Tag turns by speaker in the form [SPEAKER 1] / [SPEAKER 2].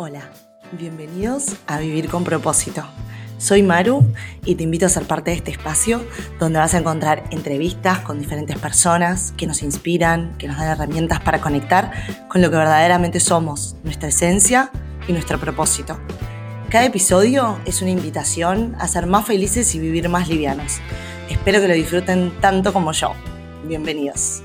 [SPEAKER 1] Hola, bienvenidos a Vivir con propósito. Soy Maru y te invito a ser parte de este espacio donde vas a encontrar entrevistas con diferentes personas que nos inspiran, que nos dan herramientas para conectar con lo que verdaderamente somos, nuestra esencia y nuestro propósito. Cada episodio es una invitación a ser más felices y vivir más livianos. Espero que lo disfruten tanto como yo. Bienvenidos.